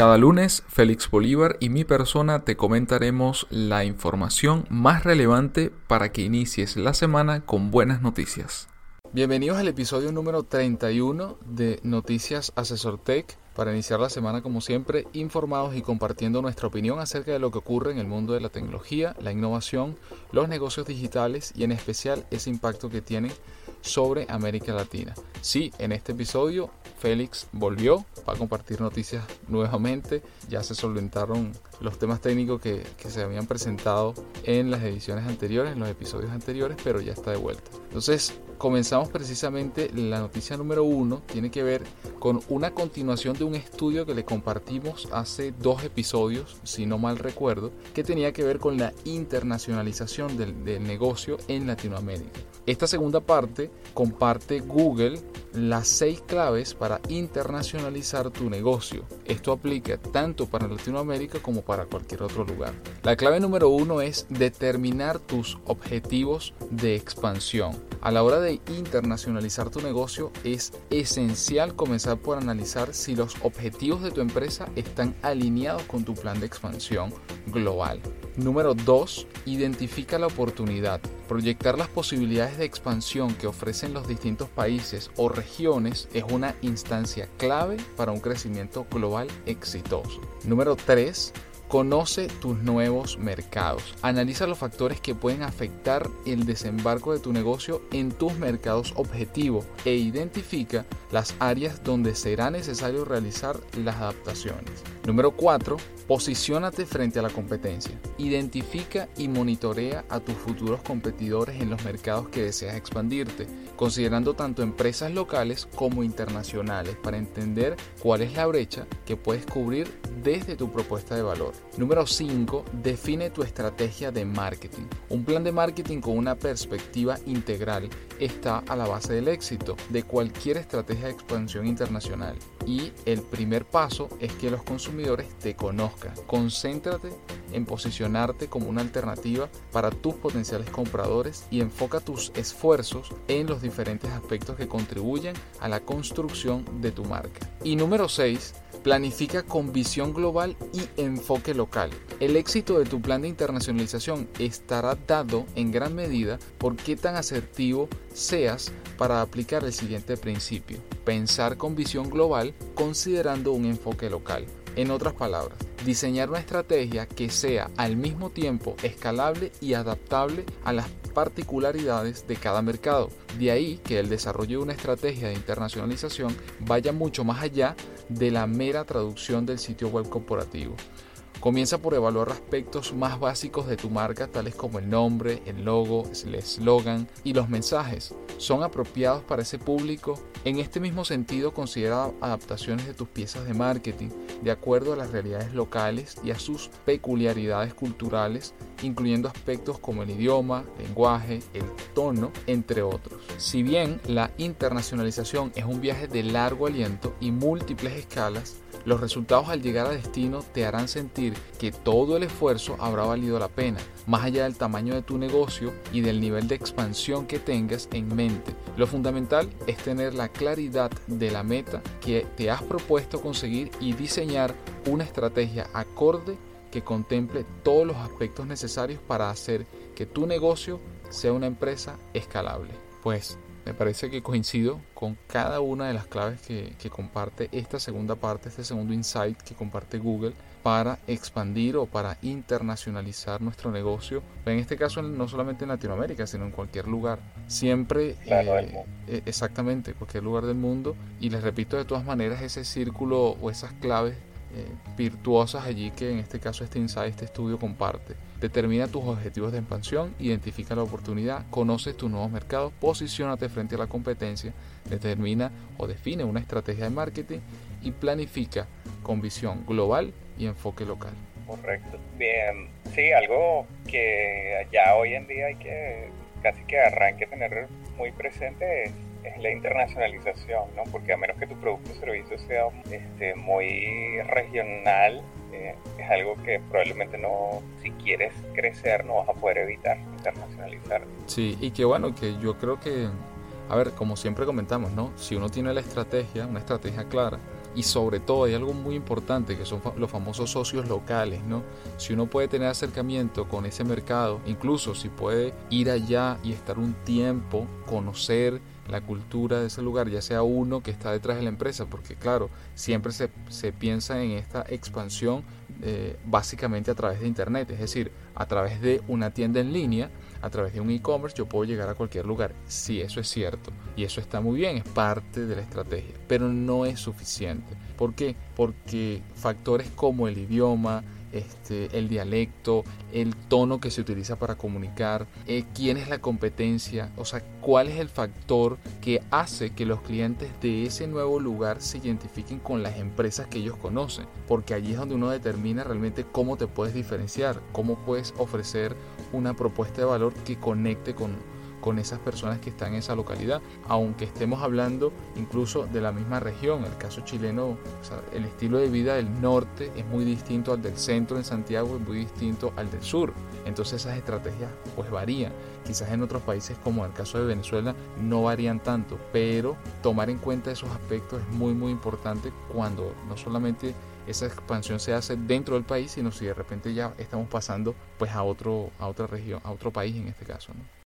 Cada lunes, Félix Bolívar y mi persona te comentaremos la información más relevante para que inicies la semana con buenas noticias. Bienvenidos al episodio número 31 de Noticias Asesor Tech para iniciar la semana como siempre informados y compartiendo nuestra opinión acerca de lo que ocurre en el mundo de la tecnología, la innovación, los negocios digitales y en especial ese impacto que tienen sobre América Latina. Sí, en este episodio Félix volvió para compartir noticias nuevamente. Ya se solventaron los temas técnicos que, se habían presentado en las ediciones anteriores, en los episodios anteriores, pero ya está de vuelta. Entonces, comenzamos precisamente la noticia número uno. Tiene que ver con una continuación de un estudio que le compartimos hace dos episodios, si no mal recuerdo, que tenía que ver con la internacionalización del, del negocio en Latinoamérica. Esta segunda parte comparte Google las seis claves para internacionalizar tu negocio. Esto aplica tanto para Latinoamérica como para cualquier otro lugar. La clave número uno es determinar tus objetivos de expansión. A la hora de internacionalizar tu negocio es esencial comenzar por analizar si los objetivos de tu empresa están alineados con tu plan de expansión global. Número 2. Identifica la oportunidad. Proyectar las posibilidades de expansión que ofrecen los distintos países o regiones es una instancia clave para un crecimiento global exitoso. Número 3 Conoce tus nuevos mercados. Analiza los factores que pueden afectar el desembarco de tu negocio en tus mercados objetivo e identifica las áreas donde será necesario realizar las adaptaciones. Número 4. Posiciónate frente a la competencia. Identifica y monitorea a tus futuros competidores en los mercados que deseas expandirte, considerando tanto empresas locales como internacionales para entender cuál es la brecha que puedes cubrir desde tu propuesta de valor. Número 5. Define tu estrategia de marketing. Un plan de marketing con una perspectiva integral está a la base del éxito de cualquier estrategia de expansión internacional. Y el primer paso es que los consumidores te conozcan. Concéntrate en posicionarte como una alternativa para tus potenciales compradores y enfoca tus esfuerzos en los diferentes aspectos que contribuyen a la construcción de tu marca. Y número 6 Planifica con visión global y enfoque local. El éxito de tu plan de internacionalización estará dado en gran medida por qué tan asertivo seas para aplicar el siguiente principio. Pensar con visión global considerando un enfoque local. En otras palabras, diseñar una estrategia que sea al mismo tiempo escalable y adaptable a las particularidades de cada mercado. De ahí que el desarrollo de una estrategia de internacionalización vaya mucho más allá de la mera traducción del sitio web corporativo. Comienza por evaluar aspectos más básicos de tu marca, tales como el nombre, el logo, el eslogan y los mensajes. ¿Son apropiados para ese público? En este mismo sentido, considera adaptaciones de tus piezas de marketing de acuerdo a las realidades locales y a sus peculiaridades culturales, incluyendo aspectos como el idioma, lenguaje, el tono, entre otros. Si bien la internacionalización es un viaje de largo aliento y múltiples escalas, los resultados al llegar a destino te harán sentir que todo el esfuerzo habrá valido la pena, más allá del tamaño de tu negocio y del nivel de expansión que tengas en mente. Lo fundamental es tener la claridad de la meta que te has propuesto conseguir y diseñar una estrategia acorde que contemple todos los aspectos necesarios para hacer que tu negocio sea una empresa escalable. Pues me parece que coincido con cada una de las claves que, comparte esta segunda parte, este segundo insight que comparte Google para expandir o para internacionalizar nuestro negocio. En este caso no solamente en Latinoamérica, sino en cualquier lugar. Siempre, eh, e, exactamente, cualquier lugar del mundo. Y les repito de todas maneras ese círculo o esas claves eh, virtuosas allí que en este caso este insight, este estudio comparte. Determina tus objetivos de expansión, identifica la oportunidad, conoce tus nuevos mercados, posicionate frente a la competencia, determina o define una estrategia de marketing y planifica con visión global y enfoque local. Correcto. Bien, sí, algo que ya hoy en día hay que casi que arranque tener muy presente es, la internacionalización, ¿no? Porque a menos que tu producto o servicio sea este, muy regional, eh, es algo que probablemente no, si quieres crecer, no vas a poder evitar internacionalizar. Sí, y que bueno, que yo creo que, a ver, como siempre comentamos, ¿no? Si uno tiene la estrategia, una estrategia clara, y sobre todo hay algo muy importante que son los famosos socios locales, ¿no? Si uno puede tener acercamiento con ese mercado, incluso si puede ir allá y estar un tiempo, conocer la cultura de ese lugar, ya sea uno que está detrás de la empresa, porque claro, siempre se, se piensa en esta expansión eh, básicamente a través de Internet, es decir, a través de una tienda en línea, a través de un e-commerce, yo puedo llegar a cualquier lugar. Sí, eso es cierto, y eso está muy bien, es parte de la estrategia, pero no es suficiente. ¿Por qué? Porque factores como el idioma, este, el dialecto, el tono que se utiliza para comunicar, eh, quién es la competencia, o sea, cuál es el factor que hace que los clientes de ese nuevo lugar se identifiquen con las empresas que ellos conocen, porque allí es donde uno determina realmente cómo te puedes diferenciar, cómo puedes ofrecer una propuesta de valor que conecte con con esas personas que están en esa localidad, aunque estemos hablando incluso de la misma región. El caso chileno, el estilo de vida del norte es muy distinto al del centro en Santiago, es muy distinto al del sur. Entonces esas estrategias pues varían. Quizás en otros países como el caso de Venezuela no varían tanto, pero tomar en cuenta esos aspectos es muy muy importante cuando no solamente esa expansión se hace dentro del país, sino si de repente ya estamos pasando pues a otro a otra región, a otro país en este caso.